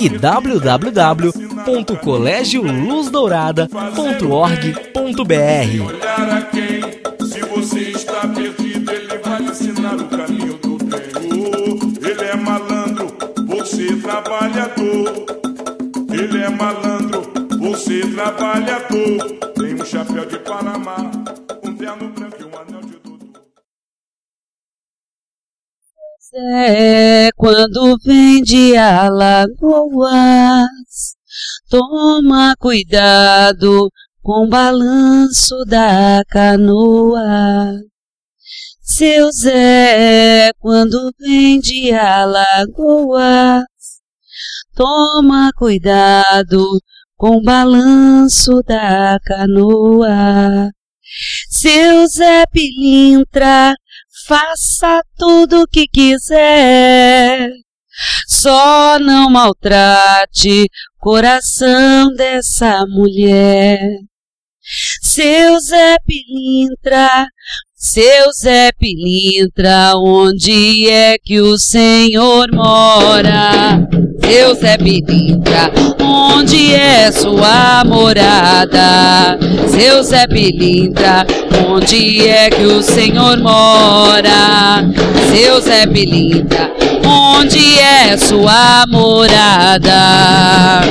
e www.colegioluzdourada.org.br. Se você está perdido, ele vai ensinar o caminho do Senhor. Ele é malandro, você trabalhador. Ele é malandro, você trabalhador. Tem um chapéu de Panamá, É quando vem de Alagoas, toma cuidado com o balanço da canoa. Seu Zé, quando vem de Alagoas, toma cuidado com o balanço da canoa. Seu Zé Pilintra, faça tudo o que quiser. Só não maltrate coração dessa mulher. Seu Zé Pilintra, seu Zé Pilintra, onde é que o Senhor mora? Seu Zé Pilintra, onde é sua morada? Seu Zé Pilintra, onde é que o Senhor mora? Seu Zé Pilintra, onde é sua morada?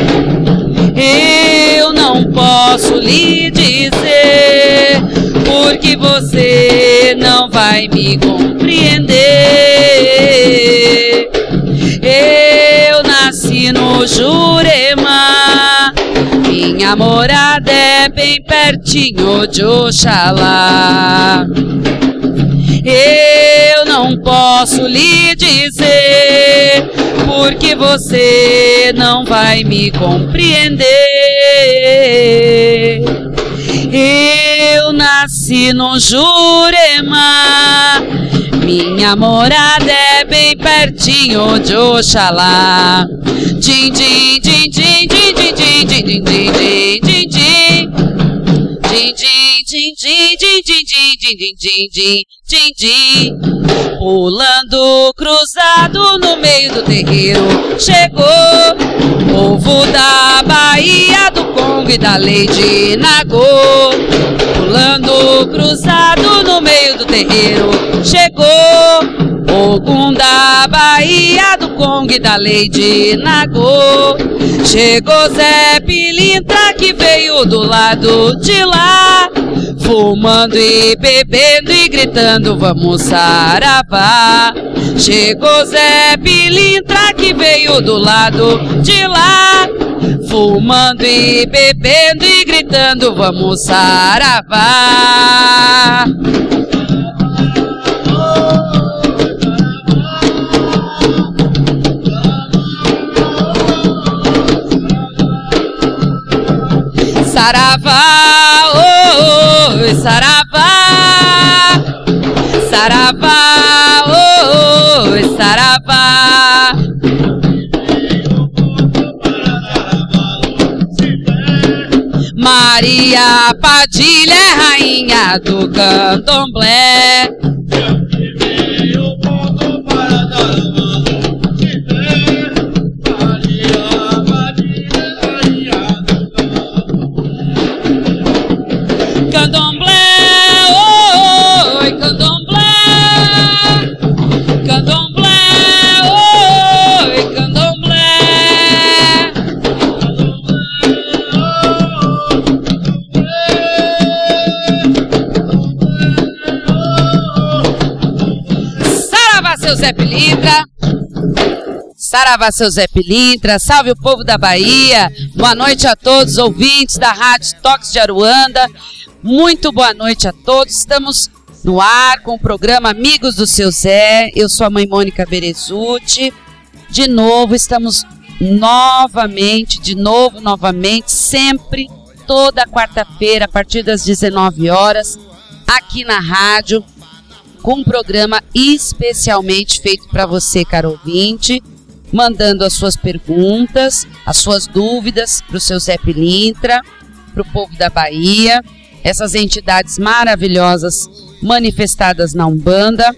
Eu não posso lhe dizer, porque você não vai me compreender. Eu nasci no Jurema, minha morada é bem pertinho de Oxalá. Eu não posso lhe dizer, porque você não vai me compreender. Eu nasci no Jurema, minha morada é bem pertinho de Oxalá. Din, din, din, din, din, din, din, din, din, din, din, din, din. Din, din, din, din, din, din, din, din, din, din, din, din. Pulando cruzado no meio do terreiro, chegou povo da Bahia, do Congo e da Lady Nagô. Pulando cruzado no meio do terreiro, chegou Ogum da Bahia, do Congo e da Lady Nagô. Chegou Zé Pilintra que veio do lado de lá, fumando e bebendo e gritando: Vamos saravá. Chegou Zé Pilintra que veio do lado de lá, fumando e bebendo e gritando: Vamos saravá. Saravá, oh, oh, saravá, saravá, oh, oh, saravá. Maria Padilha é rainha do. Candomblé, seu Zé Pilintra. Saravá, seu Zé Pilintra. Salve o povo da Bahia. Boa noite a todos, ouvintes da Rádio Toques de Aruanda. Muito boa noite a todos. Estamos no ar com o programa Amigos do Seu Zé. Eu sou a mãe Mônica Berezuti. De novo, estamos novamente, de novo, novamente, sempre, toda quarta-feira, a partir das 19 horas, aqui na rádio, com um programa especialmente feito para você, caro ouvinte, mandando as suas perguntas, as suas dúvidas para o seu Zé Pilintra, para o povo da Bahia, essas entidades maravilhosas manifestadas na Umbanda.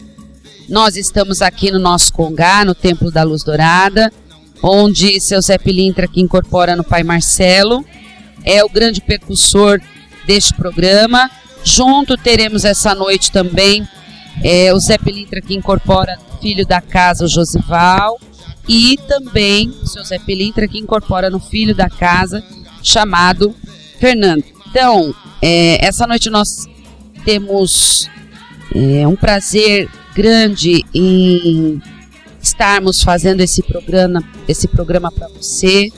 Nós estamos aqui no nosso Congá, no Templo da Luz Dourada, onde seu Zé Pilintra, que incorpora no Pai Marcelo, é o grande percussor deste programa. Junto teremos essa noite também é, o Zé Pilintra, que incorpora filho da casa, o Josival, e também o seu Zé Pilintra, que incorpora no filho da casa, chamado Fernando. Então, é, essa noite nós temos é, um prazer grande em estarmos fazendo esse programa, esse programa para você,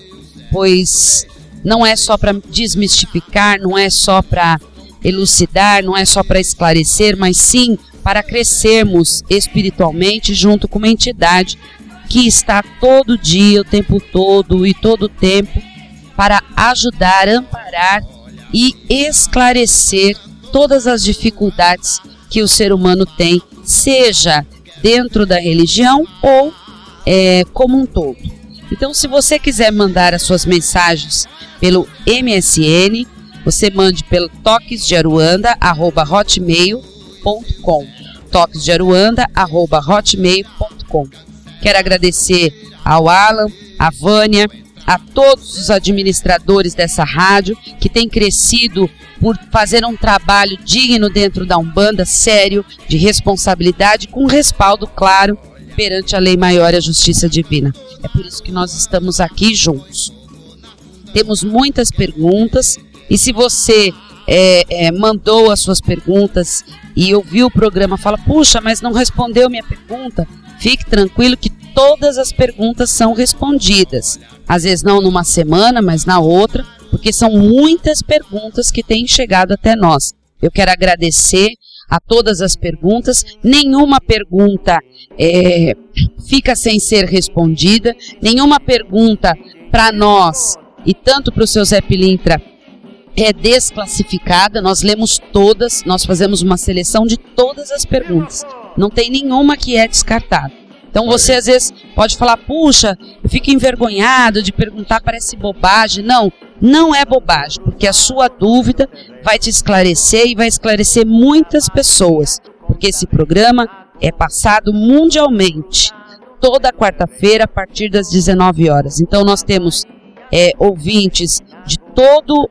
pois não é só para desmistificar, não é só para elucidar, não é só para esclarecer, mas sim para crescermos espiritualmente junto com uma entidade que está todo dia, o tempo todo e todo o tempo para ajudar, amparar e esclarecer todas as dificuldades que o ser humano tem, seja dentro da religião ou é, como um todo. Então, se você quiser mandar as suas mensagens pelo MSN, você mande pelo toquesdearuanda@hotmail.com. toquesdearuanda@hotmail.com. Quero agradecer ao Alan, à Vânia, a todos os administradores dessa rádio que têm crescido por fazer um trabalho digno dentro da Umbanda, sério, de responsabilidade, com respaldo claro perante a lei maior e a justiça divina. É por isso que nós estamos aqui juntos. Temos muitas perguntas e se você é, é, mandou as suas perguntas e ouviu o programa, fala, puxa, mas não respondeu minha pergunta, fique tranquilo que todas as perguntas são respondidas. Às vezes não numa semana, mas na outra, porque são muitas perguntas que têm chegado até nós. Eu quero agradecer a todas as perguntas, nenhuma pergunta é, fica sem ser respondida, nenhuma pergunta para nós e tanto para o seu Zé Pilintra é desclassificada, nós lemos todas, nós fazemos uma seleção de todas as perguntas. Não tem nenhuma que é descartada. Então você às vezes pode falar, puxa, eu fico envergonhado de perguntar, parece bobagem. Não, não é bobagem, porque a sua dúvida vai te esclarecer e vai esclarecer muitas pessoas, porque esse programa é passado mundialmente toda quarta-feira a partir das 19 horas. Então nós temos é, ouvintes de todo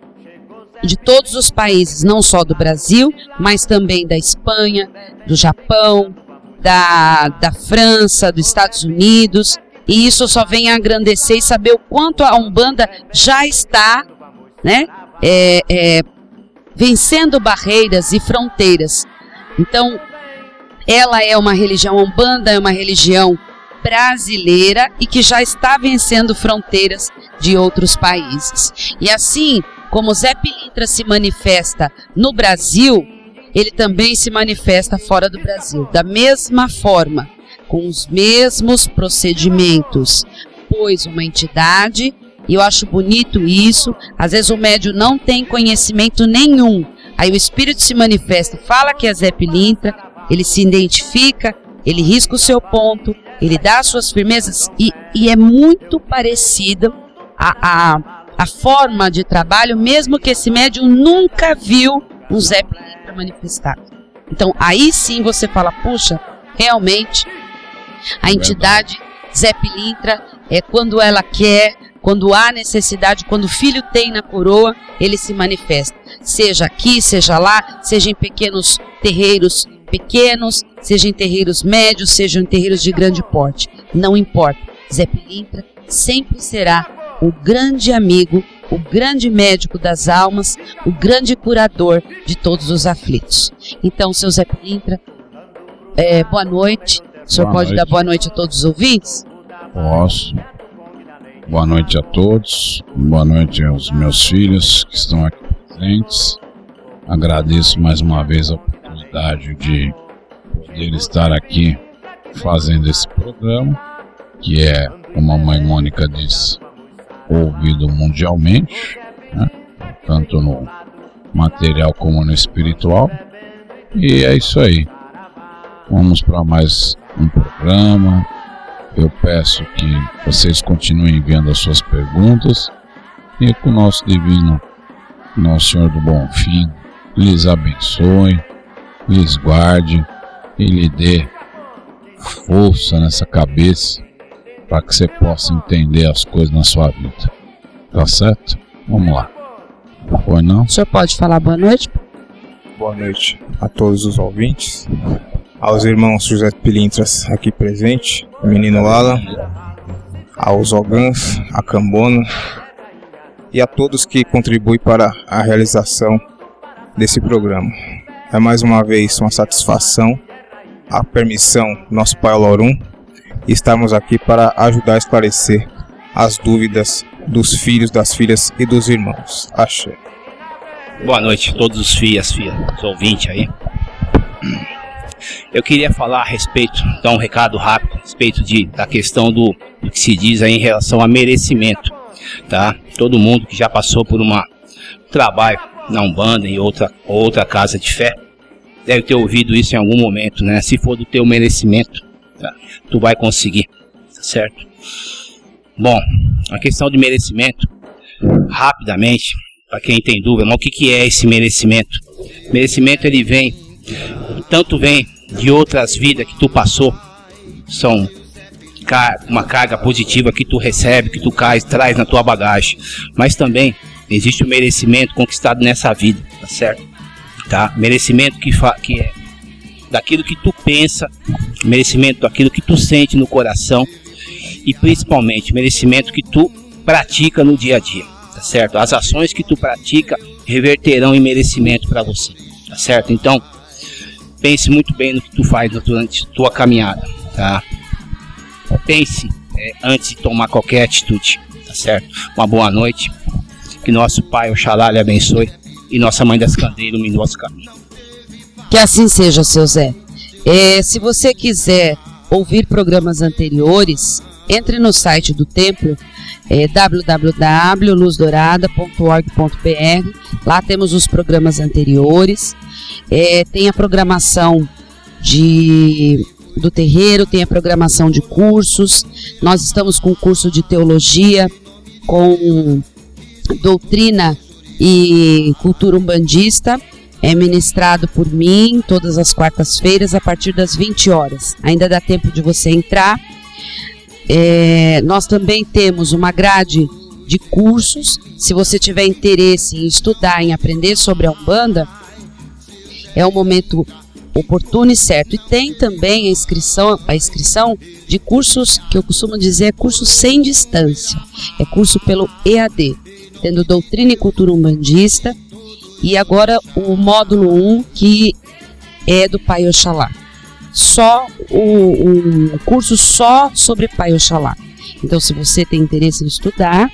de todos os países, não só do Brasil, mas também da Espanha, do Japão, da, da França, dos Estados Unidos. E isso só vem a engrandecer e saber o quanto a Umbanda já está né, é, é, vencendo barreiras e fronteiras. Então, ela é uma religião, a Umbanda é uma religião brasileira e que já está vencendo fronteiras de outros países. E assim como Zé Pilintra se manifesta no Brasil, ele também se manifesta fora do Brasil, da mesma forma, com os mesmos procedimentos, pois uma entidade, e eu acho bonito isso, às vezes o médio não tem conhecimento nenhum, aí o espírito se manifesta, fala que é Zé Pilintra, ele se identifica, ele risca o seu ponto, ele dá as suas firmezas e, e é muito parecido a, a, a forma de trabalho, mesmo que esse médium nunca viu um Zé Pilintra manifestado. Então aí sim você fala, puxa, realmente a entidade Zé Pilintra é quando ela quer, quando há necessidade, quando o filho tem na coroa, ele se manifesta. Seja aqui, seja lá, seja em pequenos terreiros pequenos, seja em terreiros médios, seja em terreiros de grande porte. Não importa. Zé Pilintra sempre será o grande amigo o grande médico das almas, o grande curador de todos os aflitos. Então, seu Zé Pilintra, é, boa noite, O senhor boa pode noite. dar boa noite a todos os ouvintes? Posso. Boa noite a todos. Boa noite aos meus filhos que estão aqui presentes. Agradeço mais uma vez a oportunidade de poder estar aqui fazendo esse programa, que é, como a mãe Mônica disse, ouvido mundialmente, né? tanto no material como no espiritual. E é isso aí. Vamos para mais um programa. Eu peço que vocês continuem enviando as suas perguntas e que o nosso divino, nosso Senhor do Bom Fim, lhes abençoe, lhes guarde e lhe dê força nessa cabeça para que você possa entender as coisas na sua vida. Tá certo? Vamos lá. Foi não? O senhor pode falar boa noite? Boa noite a todos os ouvintes, aos irmãos José Pilintras aqui presente, o menino Lala, aos Ogãs, a Cambona e a todos que contribuem para a realização desse programa. É mais uma vez uma satisfação, a permissão do nosso Pai Olorum, estamos aqui para ajudar a esclarecer as dúvidas dos filhos, das filhas e dos irmãos. Axé. Boa noite a todos os filhos, filhas, os ouvintes aí. Eu queria falar a respeito, dar um recado rápido a respeito de, da questão do, do que se diz aí em relação a merecimento, tá? Todo mundo que já passou por uma trabalho na Umbanda e outra, outra casa de fé deve ter ouvido isso em algum momento, né? Se for do teu merecimento, tu vai conseguir, tá certo? Bom, a questão de merecimento, rapidamente, para quem tem dúvida, mas o que, que é esse merecimento? Merecimento ele vem, tanto vem de outras vidas que tu passou, são uma carga positiva que tu recebe, que tu cai, traz na tua bagagem, mas também existe o merecimento conquistado nessa vida, tá certo? Tá? Merecimento que, que é daquilo que tu pensa, merecimento daquilo que tu sente no coração e principalmente merecimento que tu pratica no dia a dia tá certo? As ações que tu pratica reverterão em merecimento para você, tá certo? Então, pense muito bem no que tu faz durante tua caminhada, tá? Pense é, antes de tomar qualquer atitude, tá certo? Uma boa noite, que nosso Pai Oxalá lhe abençoe e nossa Mãe das Candeias ilumine nosso caminho. Que assim seja, seu Zé. É, se você quiser ouvir programas anteriores, entre no site do templo é www.luzdourada.org.br. Lá temos os programas anteriores, é, tem a programação de do terreiro, tem a programação de cursos. Nós estamos com curso de teologia, com doutrina e cultura umbandista. É ministrado por mim todas as quartas-feiras a partir das 20 horas. Ainda dá tempo de você entrar é, nós também temos uma grade de cursos. Se você tiver interesse em estudar, em aprender sobre a Umbanda, é um momento oportuno e certo. E tem também a inscrição, a inscrição de cursos que eu costumo dizer é curso sem distância. É curso pelo EAD, tendo doutrina e cultura umbandista e agora o módulo 1 que é do Pai Oxalá só um, um curso só sobre Pai Oxalá. Então, se você tem interesse em estudar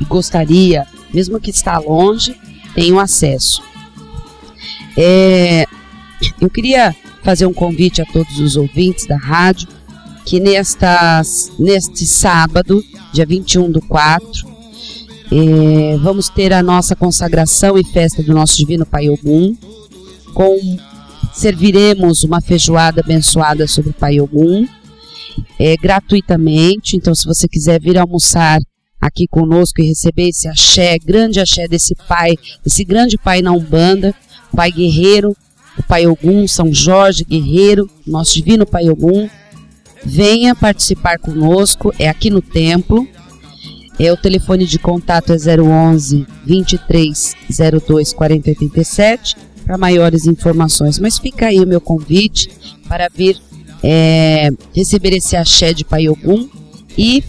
e gostaria, mesmo que está longe, tem o acesso. É, eu queria fazer um convite a todos os ouvintes da rádio que nestas, neste sábado, dia 21 do 4, é, vamos ter a nossa consagração e festa do nosso Divino Pai Ogum, com serviremos uma feijoada abençoada sobre o Pai Ogum, é, gratuitamente. Então, se você quiser vir almoçar aqui conosco e receber esse axé, grande axé desse Pai, esse grande Pai na Umbanda, Pai Guerreiro, o Pai Ogum, São Jorge Guerreiro, nosso divino Pai Ogum, venha participar conosco, é aqui no templo. É, o telefone de contato é 011 23 02 4087 para maiores informações. Mas fica aí o meu convite para vir é, receber esse axé de Paiogum e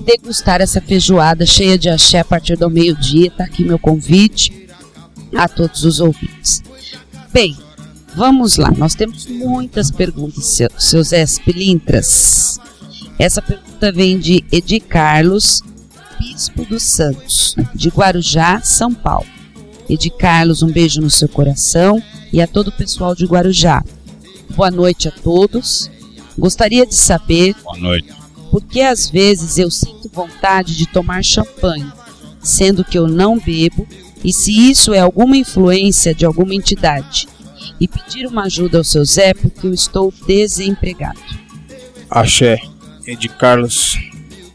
degustar essa feijoada cheia de axé a partir do meio-dia. Está aqui meu convite a todos os ouvintes. Bem, Vamos lá, nós temos muitas perguntas, seu, seu Zé Pilintras. Essa pergunta vem de Edi Carlos, Bispo dos Santos, de Guarujá, São Paulo. Edi Carlos, um beijo no seu coração e a todo o pessoal de Guarujá. Boa noite a todos. Gostaria de saber Boa noite. por que às vezes eu sinto vontade de tomar champanhe, sendo que eu não bebo, e se isso é alguma influência de alguma entidade e pedir uma ajuda ao seu Zé porque eu estou desempregado. Axé, Ed Carlos.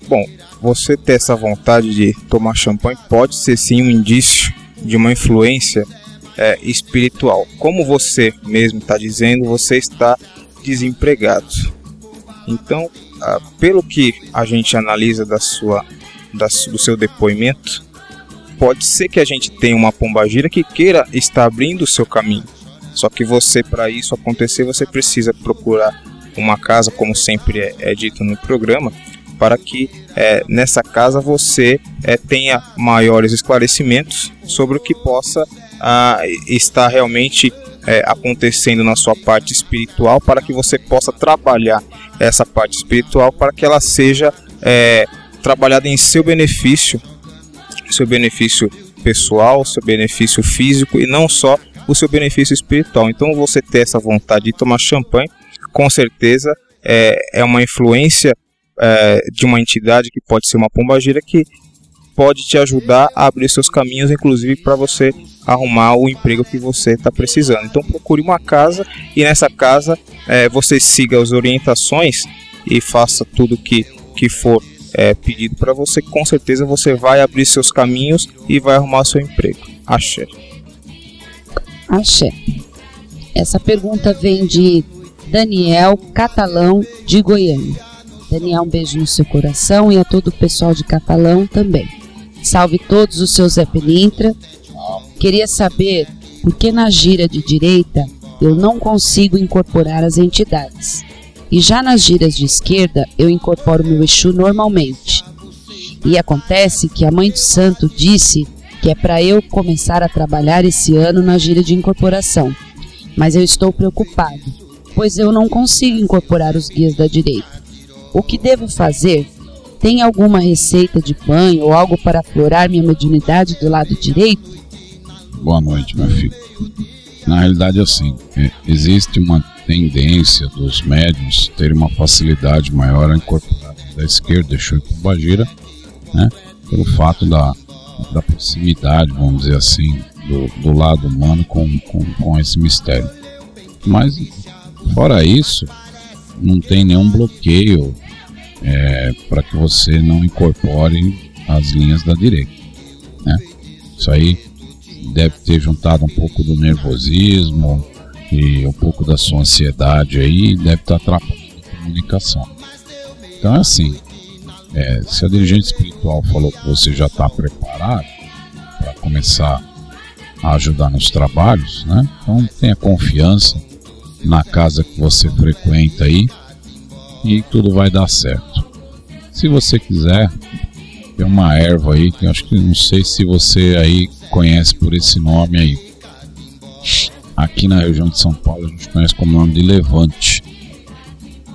Bom, você ter essa vontade de tomar champanhe pode ser sim um indício de uma influência é, espiritual. Como você mesmo está dizendo, você está desempregado. Então, ah, pelo que a gente analisa da sua, da, do seu depoimento, pode ser que a gente tenha uma pombagira que queira estar abrindo o seu caminho. Só que você, para isso acontecer, você precisa procurar uma casa, como sempre é, é dito no programa, para que é, nessa casa você é, tenha maiores esclarecimentos sobre o que possa ah, estar realmente é, acontecendo na sua parte espiritual, para que você possa trabalhar essa parte espiritual para que ela seja é, trabalhada em seu benefício, seu benefício pessoal, seu benefício físico e não só o seu benefício espiritual. Então, você ter essa vontade de tomar champanhe, com certeza é, é uma influência é, de uma entidade que pode ser uma pombagira que pode te ajudar a abrir seus caminhos, inclusive para você arrumar o emprego que você está precisando. Então procure uma casa e nessa casa é, você siga as orientações e faça tudo que, que for é, pedido para você, com certeza você vai abrir seus caminhos e vai arrumar seu emprego. Axé. Axé. Essa pergunta vem de Daniel Catalão de Goiânia. Daniel, um beijo no seu coração e a todo o pessoal de Catalão também. Salve todos os seus Zé Pelintra. Queria saber por que na gira de direita eu não consigo incorporar as entidades. E já nas giras de esquerda eu incorporo meu Exu normalmente. E acontece que a Mãe do Santo disse que é para eu começar a trabalhar esse ano na gira de incorporação. Mas eu estou preocupado, pois eu não consigo incorporar os guias da direita. O que devo fazer? Tem alguma receita de banho ou algo para aflorar minha mediunidade do lado direito? Boa noite, meu filho. Na realidade, assim, é, existe uma tendência dos médiums terem uma facilidade maior a incorporar da esquerda, Exu e Pombagira, né? Pelo fato da, da proximidade, vamos dizer assim, do, do lado humano com, com, com esse mistério. Mas, fora isso, não tem nenhum bloqueio é, para que você não incorpore as linhas da direita. Né? Isso aí deve ter juntado um pouco do nervosismo e um pouco da sua ansiedade aí, deve estar atrapalhando a comunicação. Então é assim, é, se a dirigente espiritual falou que você já está preparado para começar a ajudar nos trabalhos, né? Então tenha confiança na casa que você frequenta aí e tudo vai dar certo. Se você quiser, tem uma erva aí que eu acho que não sei se você aí conhece por esse nome aí. Aqui na região de São Paulo a gente conhece como nome de levante,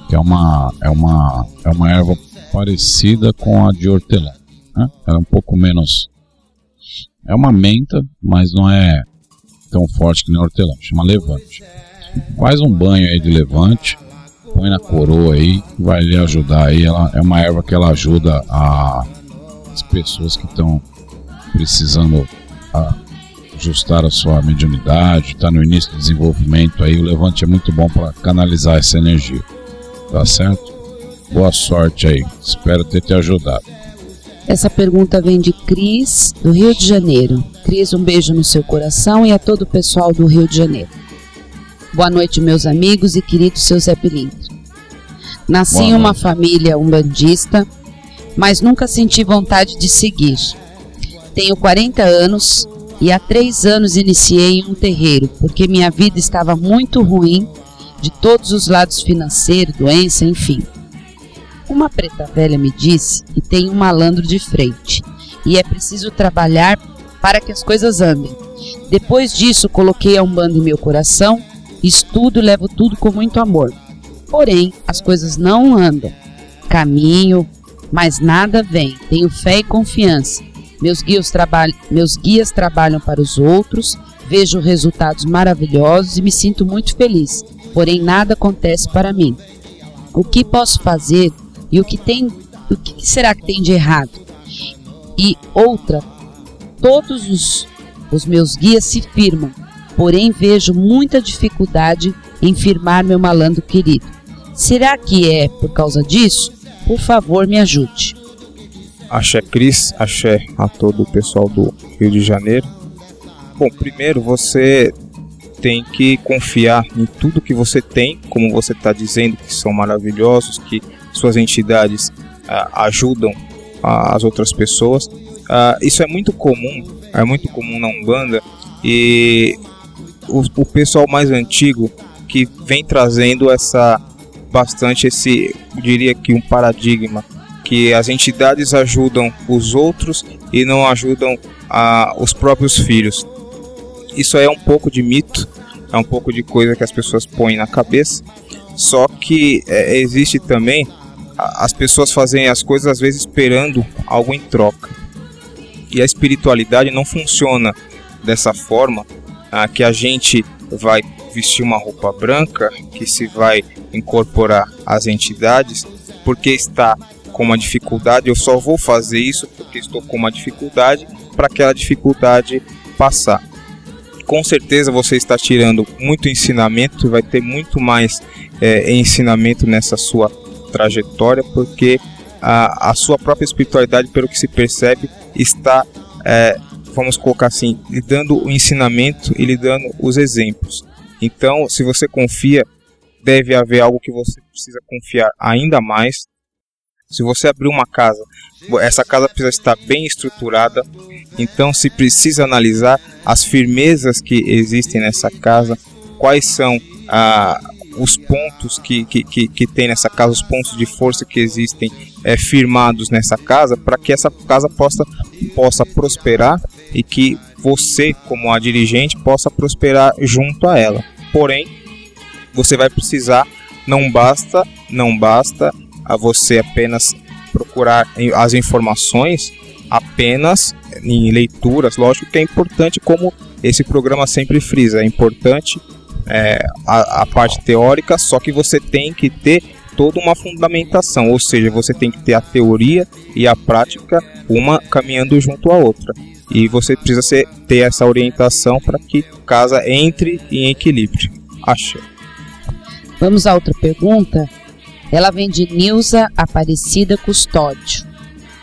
que é uma é uma é uma erva parecida com a de hortelã, né? Ela é um pouco menos é uma menta, mas não é tão forte que nem hortelã, chama levante. Faz um banho aí de levante, põe na coroa aí, vai lhe ajudar aí. Ela é uma erva que ela ajuda a, as pessoas que estão precisando ajustar a sua mediunidade, está no início do desenvolvimento aí. O levante é muito bom para canalizar essa energia, tá certo? Boa sorte aí, espero ter te ajudado. Essa pergunta vem de Cris, do Rio de Janeiro. Cris, um beijo no seu coração e a todo o pessoal do Rio de Janeiro. Boa noite, meus amigos e queridos seus Zé Pilintro. Nasci Boa em uma família umbandista, mas nunca senti vontade de seguir. Tenho 40 anos e há três anos iniciei em um terreiro, porque minha vida estava muito ruim de todos os lados financeiro, doença, enfim. Uma preta velha me disse que tem um malandro de frente e é preciso trabalhar para que as coisas andem. Depois disso, coloquei a Umbanda em meu coração Estudo e levo tudo com muito amor. Porém, as coisas não andam. Caminho, mas nada vem. Tenho fé e confiança. Meus guias, trabalham, meus guias trabalham para os outros, vejo resultados maravilhosos e me sinto muito feliz. Porém, nada acontece para mim. O que posso fazer e o que tem, o que será que tem de errado? E outra, todos os, os meus guias se firmam, porém vejo muita dificuldade em firmar meu malandro querido. Será que é por causa disso? Por favor, me ajude. Axé Cris, axé a todo o pessoal do Rio de Janeiro. Bom, primeiro você tem que confiar em tudo que você tem, como você está dizendo, que são maravilhosos, que suas entidades ah, ajudam ah, as outras pessoas. Ah, isso é muito comum, é muito comum na Umbanda e o, o pessoal mais antigo que vem trazendo essa bastante esse, diria que um paradigma que as entidades ajudam os outros e não ajudam a, os próprios filhos. Isso é um pouco de mito, é um pouco de coisa que as pessoas põem na cabeça. Só que é, existe também as pessoas fazem as coisas às vezes esperando algo em troca. E a espiritualidade não funciona dessa forma ah, que a gente vai vestir uma roupa branca, que se vai incorporar às entidades, porque está com uma dificuldade, eu só vou fazer isso porque estou com uma dificuldade para aquela dificuldade passar. Com certeza você está tirando muito ensinamento, vai ter muito mais é, ensinamento nessa sua trajetória, porque a, a sua própria espiritualidade, pelo que se percebe, está, é, vamos colocar assim, lhe dando o ensinamento e lhe dando os exemplos. Então, se você confia, deve haver algo que você precisa confiar ainda mais. Se você abrir uma casa, essa casa precisa estar bem estruturada. Então, se precisa analisar as firmezas que existem nessa casa, quais são ah, os pontos que, que, que, que, tem nessa casa, os pontos de força que existem é, firmados nessa casa, para que essa casa possa, possa prosperar e que você, como a dirigente, possa prosperar junto a ela. Porém, você vai precisar, não basta, não basta a você apenas procurar as informações apenas em leituras, lógico que é importante como esse programa sempre frisa, é importante é, a, a parte teórica, só que você tem que ter toda uma fundamentação, ou seja, você tem que ter a teoria e a prática, uma caminhando junto à outra. E você precisa ser, ter essa orientação para que casa entre em equilíbrio. Acho. Vamos a outra pergunta. Ela vem de Nilza Aparecida Custódio,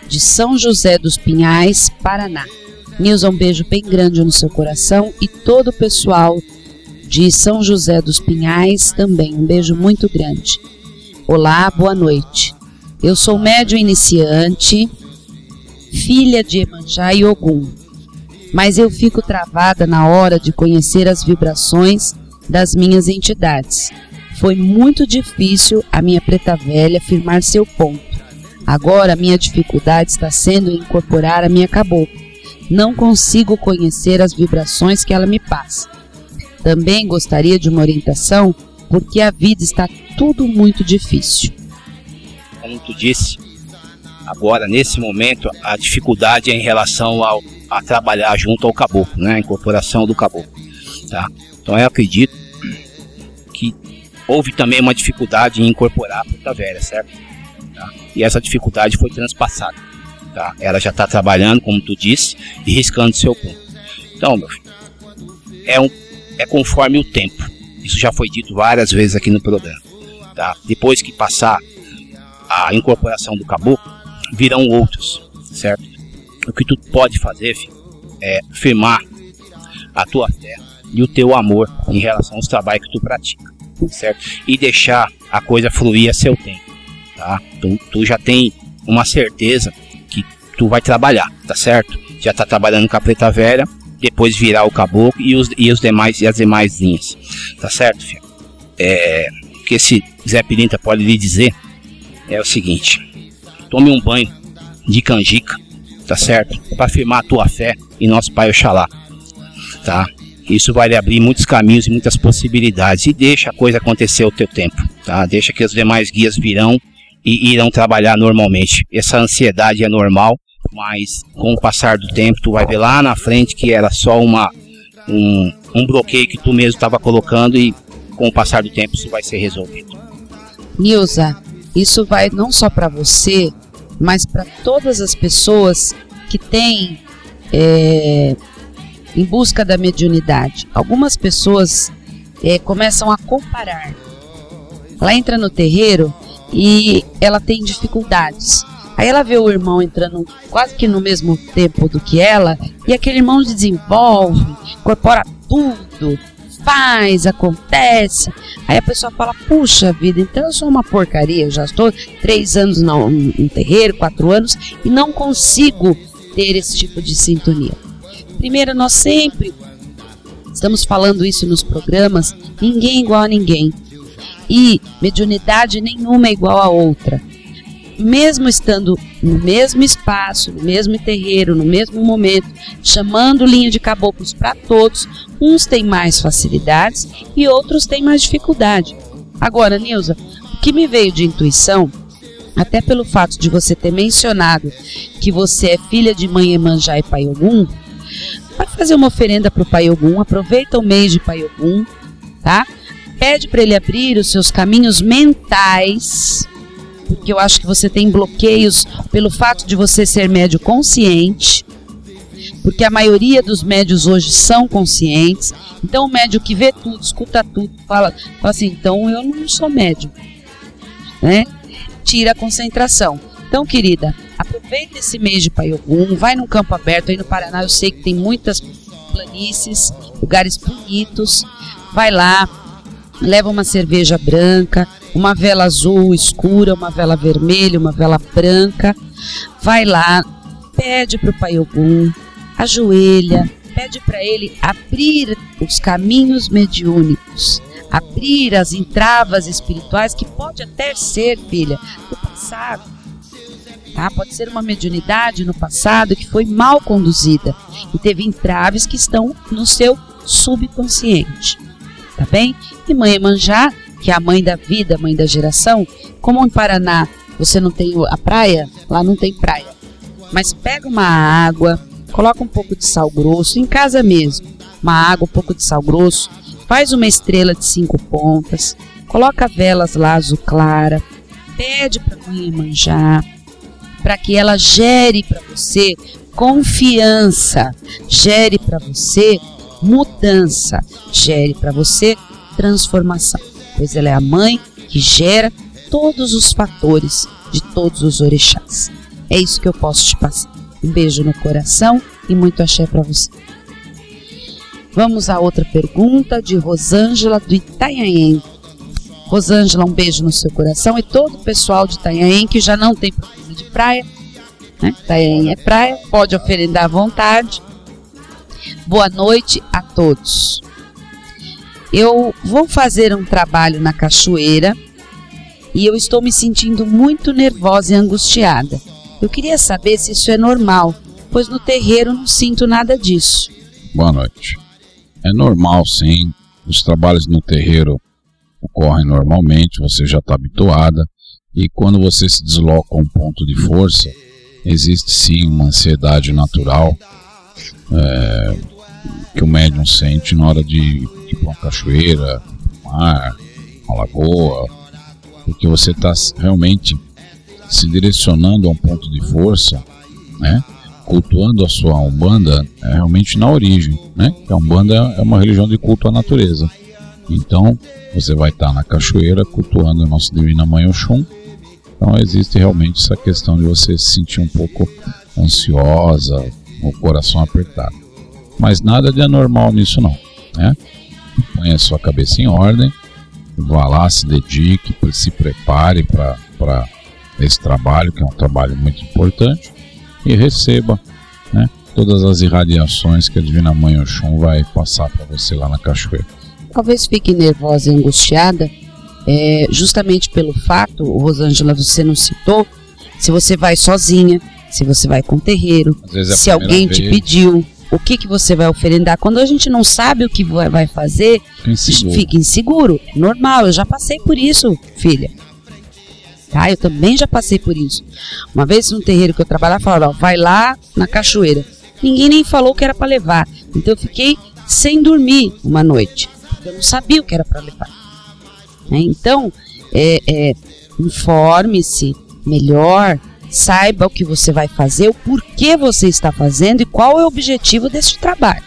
de São José dos Pinhais, Paraná. Nilza, um beijo bem grande no seu coração e todo o pessoal de São José dos Pinhais também. Um beijo muito grande. Olá, boa noite. Eu sou médium iniciante, filha de Emanjá e Ogum, mas eu fico travada na hora de conhecer as vibrações das minhas entidades. Foi muito difícil a minha preta velha firmar seu ponto. Agora minha dificuldade está sendo incorporar a minha cabocla. Não consigo conhecer as vibrações que ela me passa. Também gostaria de uma orientação, porque a vida está tudo muito difícil. Como tu disse, agora nesse momento a dificuldade é em relação ao, a trabalhar junto ao caboclo, né? A incorporação do caboclo, tá? Então eu acredito que houve também uma dificuldade em incorporar a puta velha, certo? Tá? E essa dificuldade foi transpassada, tá? Ela já está trabalhando, como tu disse, e riscando seu ponto. Então, meu filho, é um é conforme o tempo. Isso já foi dito várias vezes aqui no programa. Tá? Depois que passar a incorporação do caboclo, virão outros, certo? O que tu pode fazer, filho, é firmar a tua fé e o teu amor em relação aos trabalhos que tu pratica, certo? E deixar a coisa fluir a seu tempo, tá? Tu, tu já tem uma certeza que tu vai trabalhar, tá certo? Já tá trabalhando com a preta velha, depois virar o caboclo e os, e os demais e as demais linhas. Tá certo, filho? É, o que esse Zé Pilintra pode lhe dizer é o seguinte: tome um banho de canjica, tá certo? Para afirmar a tua fé e nosso Pai Oxalá, tá? isso vai lhe abrir muitos caminhos e muitas possibilidades. E deixa a coisa acontecer ao teu tempo, tá? Deixa que os demais guias virão e irão trabalhar normalmente. Essa ansiedade é normal, mas com o passar do tempo tu vai ver lá na frente que era só uma um, um bloqueio que tu mesmo estava colocando e com o passar do tempo isso vai ser resolvido. Nilza, isso vai não só para você, mas para todas as pessoas que têm é, em busca da mediunidade. Algumas pessoas é, começam a comparar. Ela entra no terreiro e ela tem dificuldades. Aí ela vê o irmão entrando quase que no mesmo tempo do que ela, e aquele irmão desenvolve, incorpora tudo, faz, acontece. Aí a pessoa fala: puxa vida, então eu sou uma porcaria, eu já estou três anos no, no terreiro, quatro anos, e não consigo ter esse tipo de sintonia. Primeiro, nós sempre estamos falando isso nos programas: ninguém é igual a ninguém. E mediunidade nenhuma é igual a outra mesmo estando no mesmo espaço, no mesmo terreiro, no mesmo momento, chamando linha de caboclos para todos, uns têm mais facilidades e outros têm mais dificuldade. Agora, Nilza, o que me veio de intuição, até pelo fato de você ter mencionado que você é filha de mãe Emanjá e Pai Ogum, vai fazer uma oferenda para o Pai Ogum, aproveita o mês de Pai Ogum, tá? Pede para ele abrir os seus caminhos mentais porque eu acho que você tem bloqueios pelo fato de você ser médio consciente, porque a maioria dos médios hoje são conscientes. Então o médio que vê tudo, escuta tudo, fala, fala assim, então eu não sou médio, né? Tira a concentração. Então, querida, aproveita esse mês de Paiogum, vai num campo aberto aí no Paraná, eu sei que tem muitas planícies, lugares bonitos. Vai lá, leva uma cerveja branca, uma vela azul escura, uma vela vermelha, uma vela branca. Vai lá, pede para o Pai Ogum, ajoelha, pede para ele abrir os caminhos mediúnicos, abrir as entravas espirituais que pode até ser, filha, do passado. Tá? Pode ser uma mediunidade no passado que foi mal conduzida e teve entraves que estão no seu subconsciente tá bem? E mãe Emanjá, que é a mãe da vida, mãe da geração, como em Paraná você não tem a praia, lá não tem praia. Mas pega uma água, coloca um pouco de sal grosso, em casa mesmo, uma água, um pouco de sal grosso, faz uma estrela de cinco pontas, coloca velas lá azul clara, pede para mãe manjar, para que ela gere para você confiança, gere para você mudança, gere para você transformação, pois ela é a mãe que gera todos os fatores de todos os orixás. É isso que eu posso te passar. Um beijo no coração e muito axé para você. Vamos a outra pergunta de Rosângela do Itanhaém. Rosângela, um beijo no seu coração e todo o pessoal de Itanhaém que já não tem problema de praia. Né? Itanhaém é praia, pode oferendar à vontade. Boa noite a todos. Eu vou fazer um trabalho na cachoeira e eu estou me sentindo muito nervosa e angustiada. Eu queria saber se isso é normal, pois no terreiro não sinto nada disso. Boa noite. É normal, sim. Os trabalhos no terreiro ocorrem normalmente, você já está habituada. E quando você se desloca a um ponto de força, existe sim uma ansiedade natural. É, que o médium sente na hora de ir para uma cachoeira, um mar, uma lagoa, porque você está realmente se direcionando a um ponto de força, né? cultuando a sua Umbanda é realmente na origem, né? a Umbanda é uma religião de culto à natureza. Então, você vai estar na cachoeira cultuando a nossa Divina Mãe Oxum. Então, existe realmente essa questão de você se sentir um pouco ansiosa, o coração apertado. Mas nada de anormal nisso não, né? Põe a sua cabeça em ordem, vá lá, se dedique, se prepare para esse trabalho, que é um trabalho muito importante, e receba né, todas as irradiações que a Divina Mãe Oxum vai passar para você lá na cachoeira. Talvez fique nervosa e angustiada, é, justamente pelo fato, Rosângela, você não citou, se você vai sozinha, se você vai com o terreiro, se alguém vez. te pediu, o que, que você vai oferendar. Quando a gente não sabe o que vai fazer, fica inseguro. fica inseguro. Normal, eu já passei por isso, filha. Tá? Eu também já passei por isso. Uma vez no terreiro que eu trabalhava, falaram, ó, vai lá na cachoeira. Ninguém nem falou que era para levar. Então eu fiquei sem dormir uma noite. Eu não sabia o que era para levar. Né? Então, é, é, informe-se melhor, saiba o que você vai fazer, o porquê você está fazendo e qual é o objetivo desse trabalho.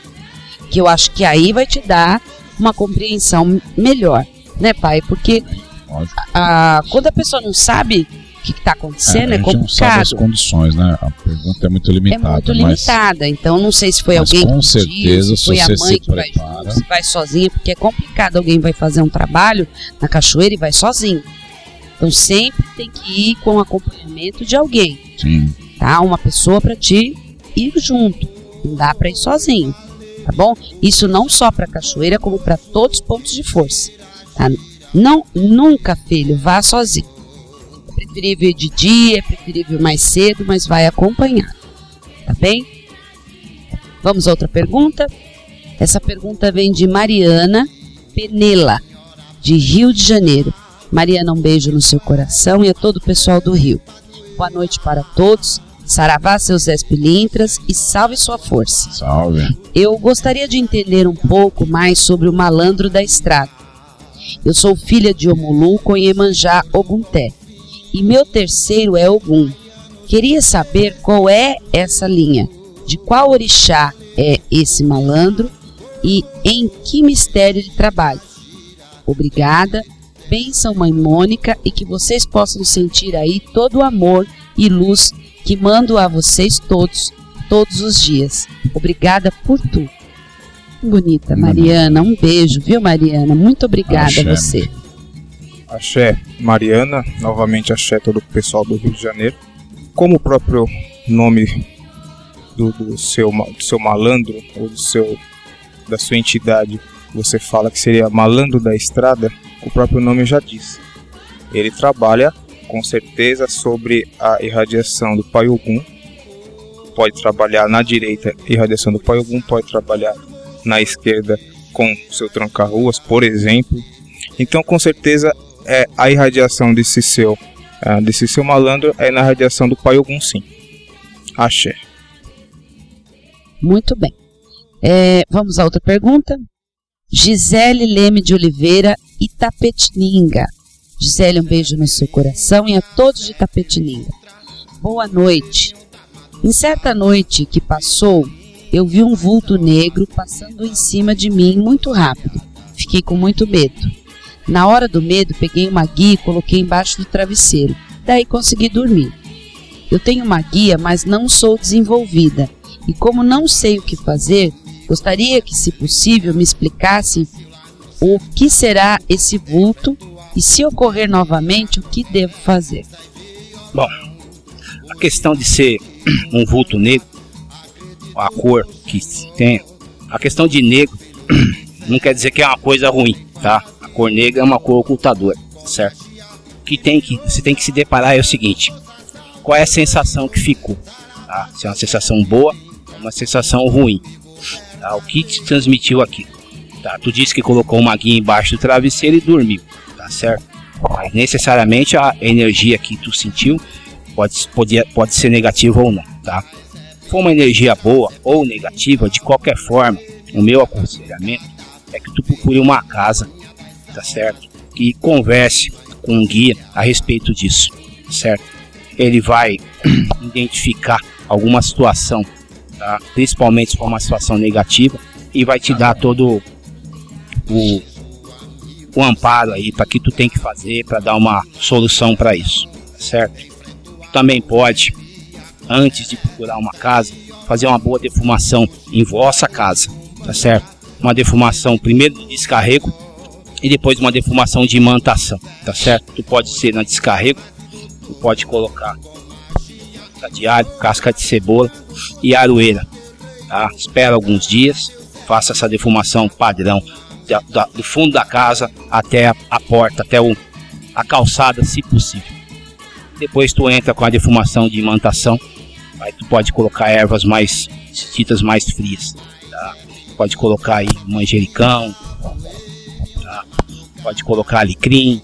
Que eu acho que aí vai te dar uma compreensão melhor, né, pai? Porque a, a, quando a pessoa não sabe o que está acontecendo, é, é complicado. Não sabe as condições, né? A pergunta é muito limitada. É muito limitada, mas, então não sei se foi alguém com que certeza, se foi a mãe que prepara... vai vai sozinha, porque é complicado. Alguém vai fazer um trabalho na cachoeira e vai sozinho. Então sempre tem que ir com acompanhamento de alguém. Sim. Tá? Uma pessoa para te ir junto. Não dá para ir sozinho. Tá bom? Isso não só para cachoeira, como para todos os pontos de força. Tá? Não, nunca, filho, vá sozinho. É preferível ir de dia, é preferível mais cedo, mas vai acompanhar. Tá bem? Vamos a outra pergunta. Essa pergunta vem de Mariana Penela, de Rio de Janeiro. Mariana, um beijo no seu coração e a todo o pessoal do Rio. Boa noite para todos. Saravá seus dez pilintras e salve sua força. Salve. Eu gostaria de entender um pouco mais sobre o malandro da estrada. Eu sou filha de Omulu com Iemanjá Ogunté e meu terceiro é Ogum. Queria saber qual é essa linha, de qual orixá é esse malandro e em que mistério de trabalho. Obrigada bênção, Mãe Mônica, e que vocês possam sentir aí todo o amor e luz que mando a vocês todos, todos os dias. Obrigada por tudo. Bonita, Mariana. Um beijo, viu, Mariana? Muito obrigada axé. a você. Axé, Mariana. Novamente, axé todo o pessoal do Rio de Janeiro. Como o próprio nome do, do, seu, do seu malandro, ou do seu, da sua entidade, você fala que seria malandro da estrada, o próprio nome já diz. Ele trabalha com certeza sobre a irradiação do Pai Ogum. Pode trabalhar na direita, irradiação do Pai Ogum, pode trabalhar na esquerda com seu tranca-ruas, por exemplo. Então, com certeza, é a irradiação desse seu, uh, desse seu malandro é na irradiação do Pai Ogum, sim. Axé. Muito bem. É, vamos a outra pergunta. Gisele Leme de Oliveira, Itapetininga. Gisele, um beijo no seu coração e a todos de Itapetininga. Boa noite. Em certa noite que passou, eu vi um vulto negro passando em cima de mim muito rápido. Fiquei com muito medo. Na hora do medo, peguei uma guia e coloquei embaixo do travesseiro. Daí consegui dormir. Eu tenho uma guia, mas não sou desenvolvida. E como não sei o que fazer, Gostaria que, se possível, me explicasse o que será esse vulto e, se ocorrer novamente, o que devo fazer. Bom, a questão de ser um vulto negro, a cor que tem, a questão de negro não quer dizer que é uma coisa ruim, tá? A cor negra é uma cor ocultadora, certo? O que tem que você tem que se deparar é o seguinte: qual é a sensação que ficou? Tá? Se é uma sensação boa, ou uma sensação ruim. Tá? O que te transmitiu aqui? Tá? Tu disse que colocou uma guia embaixo do travesseiro e dormiu, tá certo? Mas necessariamente a energia que tu sentiu pode, pode, pode ser negativa ou não, tá? For uma energia boa ou negativa, de qualquer forma, o meu aconselhamento é que tu procure uma casa, tá certo? E converse com um guia a respeito disso, certo? Ele vai identificar alguma situação tá? principalmente se for uma situação negativa, e vai te dar todo o, o amparo aí para que tu tem que fazer para dar uma solução para isso, certo? Também pode, antes de procurar uma casa, fazer uma boa defumação em vossa casa, tá certo? Uma defumação primeiro do descarrego e depois uma defumação de imantação, tá certo? Tu pode ser na descarrego, tu pode colocar casca de alho, casca de cebola e aroeira. Tá? Espera alguns dias, faça essa defumação padrão da, da, do fundo da casa até a, a porta, até o, a calçada, se possível. Depois tu entra com a defumação de imantação, Aí tu pode colocar ervas mais ditas mais frias. Tá? Pode colocar aí manjericão, tá? pode colocar alecrim,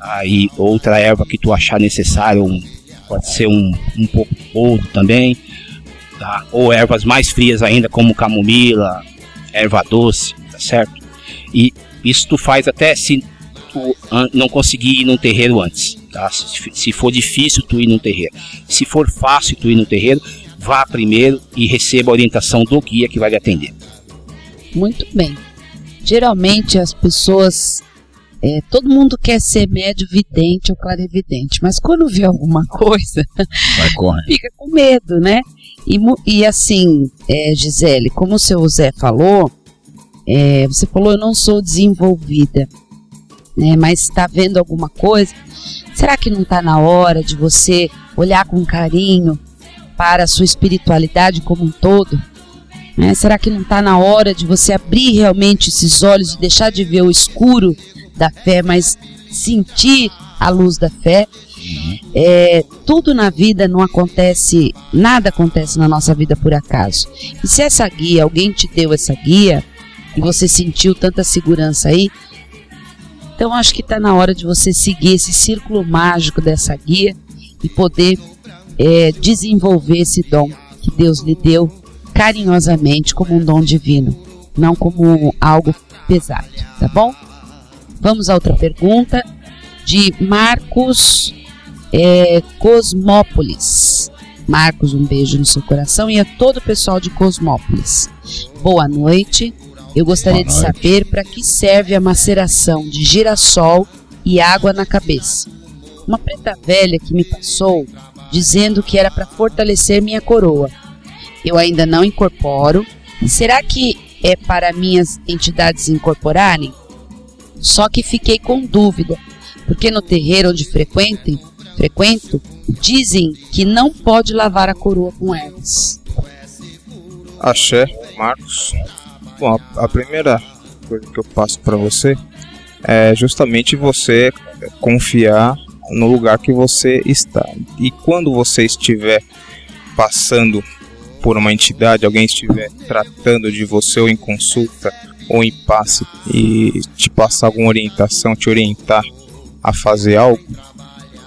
aí outra erva que tu achar necessário, um, pode ser um, um pouco de também, tá? ou ervas mais frias ainda, como camomila, erva doce, tá certo? E isso tu faz até se tu não conseguir ir num terreiro antes, tá? Se, for difícil tu ir num terreiro. Se for fácil tu ir no terreiro, vá primeiro e receba a orientação do guia que vai lhe atender. Muito bem. Geralmente as pessoas é, todo mundo quer ser médio vidente ou clarividente, mas quando vê alguma coisa, fica com medo, né? E, e assim, é, Gisele, como o seu Zé falou, é, você falou eu não sou desenvolvida, né? Mas está vendo alguma coisa? Será que não está na hora de você olhar com carinho para a sua espiritualidade como um todo? Né? Será que não está na hora de você abrir realmente esses olhos e deixar de ver o escuro da fé, mas sentir a luz da fé. É, tudo na vida não acontece, nada acontece na nossa vida por acaso. E se essa guia, alguém te deu essa guia e você sentiu tanta segurança aí, então acho que está na hora de você seguir esse círculo mágico dessa guia e poder é, desenvolver esse dom que Deus lhe deu carinhosamente como um dom divino, não como algo pesado, tá bom? Vamos a outra pergunta de Marcos é, Cosmópolis. Marcos, um beijo no seu coração e a todo o pessoal de Cosmópolis. Boa noite. Eu gostaria de saber para que serve a maceração de girassol e água na cabeça. Uma preta velha que me passou dizendo que era para fortalecer minha coroa. Eu ainda não incorporo. Será que é para minhas entidades incorporarem? Só que fiquei com dúvida, porque no terreiro onde frequentem, frequento, dizem que não pode lavar a coroa com ervas. Axé, Marcos. Bom, a, primeira coisa que eu passo para você é justamente você confiar no lugar que você está. E quando você estiver passando por uma entidade, alguém estiver tratando de você ou em consulta ou em passe e te passar alguma orientação, te orientar a fazer algo,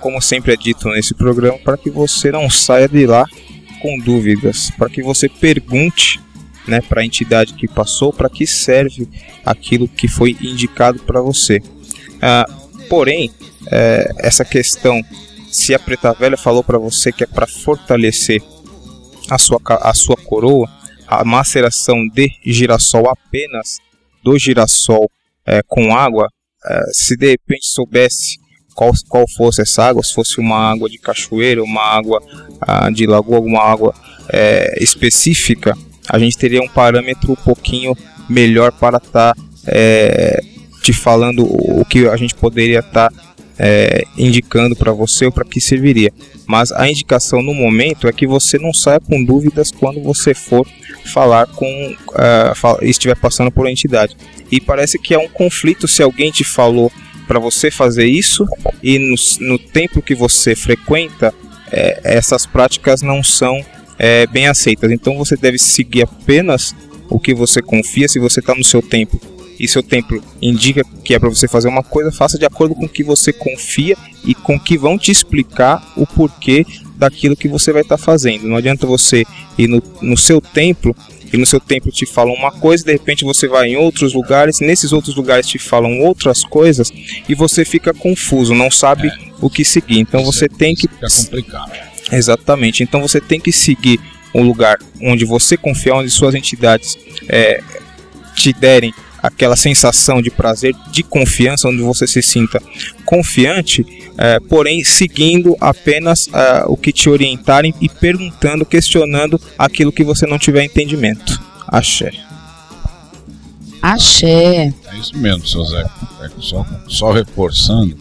como sempre é dito nesse programa, para que você não saia de lá com dúvidas, para que você pergunte né, para a entidade que passou para que serve aquilo que foi indicado para você. Ah, porém, é, essa questão, se a Preta Velha falou para você que é para fortalecer a sua, a sua coroa, a maceração de girassol apenas do girassol é, com água, é, se de repente soubesse qual, qual fosse essa água, se fosse uma água de cachoeira, uma água ah, de lagoa, alguma água específica, a gente teria um parâmetro um pouquinho melhor para estar tá, é, te falando o que a gente poderia estar tá, é, indicando para você ou para que serviria. Mas a indicação no momento é que você não saia com dúvidas quando você for falar com uh, estiver passando por uma entidade. E parece que é um conflito se alguém te falou para você fazer isso e no, no, tempo que você frequenta é, essas práticas não são é, bem aceitas. Então você deve seguir apenas o que você confia. Se você está no seu tempo e seu templo indica que é para você fazer uma coisa, faça de acordo com o que você confia e com que vão te explicar o porquê daquilo que você vai estar tá fazendo. Não adianta você ir no, no seu templo e no seu templo te falam uma coisa, de repente você vai em outros lugares, nesses outros lugares te falam outras coisas e você fica confuso, não sabe é. o que seguir. Então você tem que. Fica complicado. Exatamente. Então você tem que seguir um lugar onde você confia, onde suas entidades é, te derem aquela sensação de prazer, de confiança, onde você se sinta confiante, é, porém seguindo apenas é, o que te orientarem e perguntando, questionando aquilo que você não tiver entendimento. Axé. Axé. É isso mesmo, seu Zé. É só, só reforçando,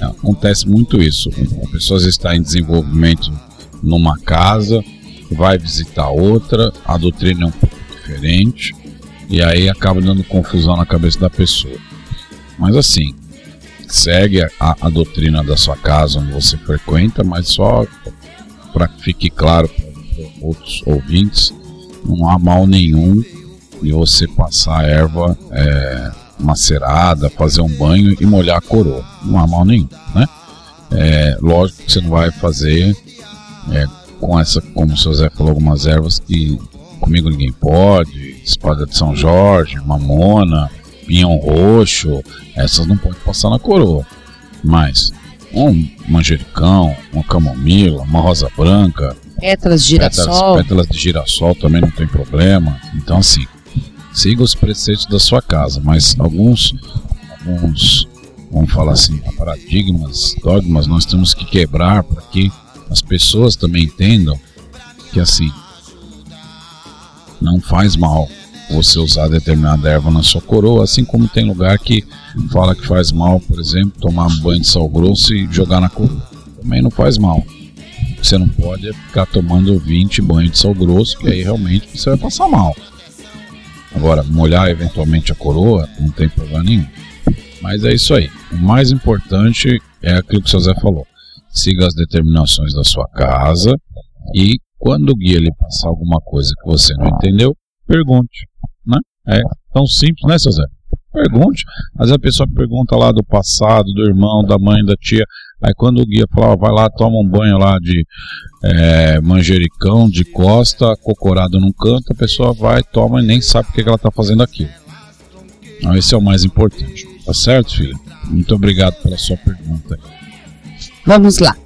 acontece muito isso. A pessoa está em desenvolvimento numa casa, vai visitar outra, a doutrina é um pouco diferente, e aí acaba dando confusão na cabeça da pessoa. Mas assim, segue a, a doutrina da sua casa onde você frequenta, mas só para que fique claro para outros ouvintes, não há mal nenhum de você passar erva é, macerada, fazer um banho e molhar a coroa. Não há mal nenhum, né? É, lógico que você não vai fazer é, com essa, como o seu Zé falou, algumas ervas que comigo ninguém pode, espada de São Jorge, mamona, pinhão roxo, essas não pode passar na coroa. Mas um manjericão, uma camomila, uma rosa branca, pétalas de girassol, pétalas, pétalas de girassol também não tem problema. Então assim, siga os preceitos da sua casa, mas alguns alguns vamos falar assim, paradigmas, dogmas nós temos que quebrar para que as pessoas também entendam que assim não faz mal você usar determinada erva na sua coroa, assim como tem lugar que fala que faz mal, por exemplo, tomar um banho de sal grosso e jogar na coroa. Também não faz mal. Você não pode ficar tomando 20 banhos de sal grosso, que aí realmente você vai passar mal. Agora, molhar eventualmente a coroa, não tem problema nenhum. Mas é isso aí. O mais importante é aquilo que o seu Zé falou. Siga as determinações da sua casa e quando o guia lhe passar alguma coisa que você não entendeu, pergunte. Né? É tão simples, né, seu Zé? Pergunte. Mas a pessoa pergunta lá do passado, do irmão, da mãe, da tia. Aí quando o guia fala, vai lá, toma um banho lá de é, manjericão, de costa, cocorado num canto, a pessoa vai, toma e nem sabe o que ela está fazendo aquilo. Então esse é o mais importante. Tá certo, filha? Muito obrigado pela sua pergunta. Vamos lá.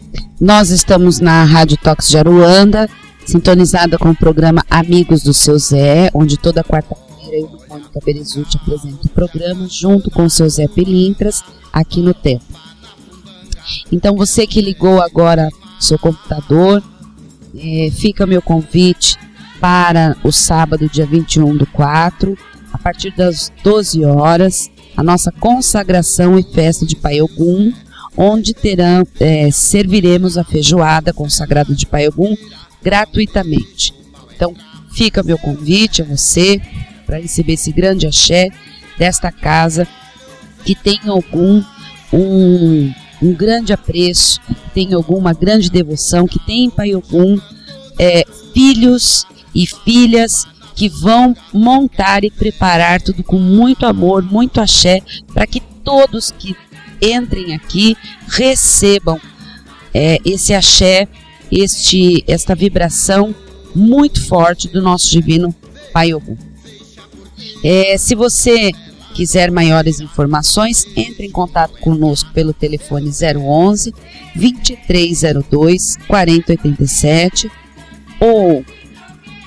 Nós estamos na Rádio Tox de Aruanda, sintonizada com o programa Amigos do Seu Zé, onde toda quarta-feira eu, Mônica Berezuti, apresento o programa junto com o seu Zé Pelintras aqui no Tempo. Então você que ligou agora seu computador, é, fica meu convite para o sábado, dia 21 do 4, a partir das 12 horas, a nossa consagração e festa de Pai Ogum, onde terão, é, serviremos a feijoada consagrada de Pai Ogum gratuitamente. Então, fica meu convite a você para receber esse grande axé desta casa que tem algum um, um grande apreço, que tem alguma grande devoção, que tem em Pai Ogum é, filhos e filhas que vão montar e preparar tudo com muito amor, muito axé, para que todos que entrem aqui recebam é, esse axé este, esta vibração muito forte do nosso divino Pai Ogum. É, se você quiser maiores informações, entre em contato conosco pelo telefone 011 2302 4087 ou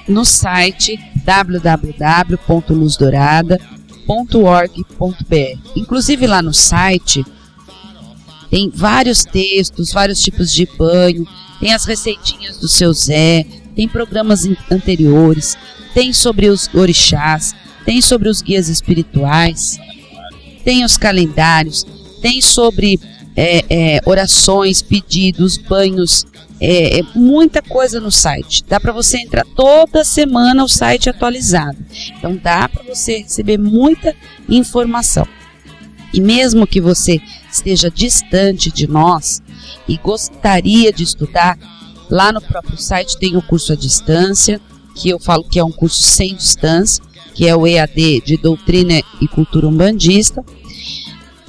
no site www.luzdourada.org.br. Inclusive lá no site tem vários textos, vários tipos de banho, tem as receitinhas do seu Zé, tem programas anteriores, tem sobre os orixás, tem sobre os guias espirituais, tem os calendários, tem sobre é, é, orações, pedidos, banhos, é, é muita coisa no site. Dá para você entrar toda semana o site atualizado. Então dá para você receber muita informação. E mesmo que você esteja distante de nós, e gostaria de estudar, lá no próprio site tem o curso à distância, que eu falo que é um curso sem distância, que é o EAD de Doutrina e Cultura Umbandista.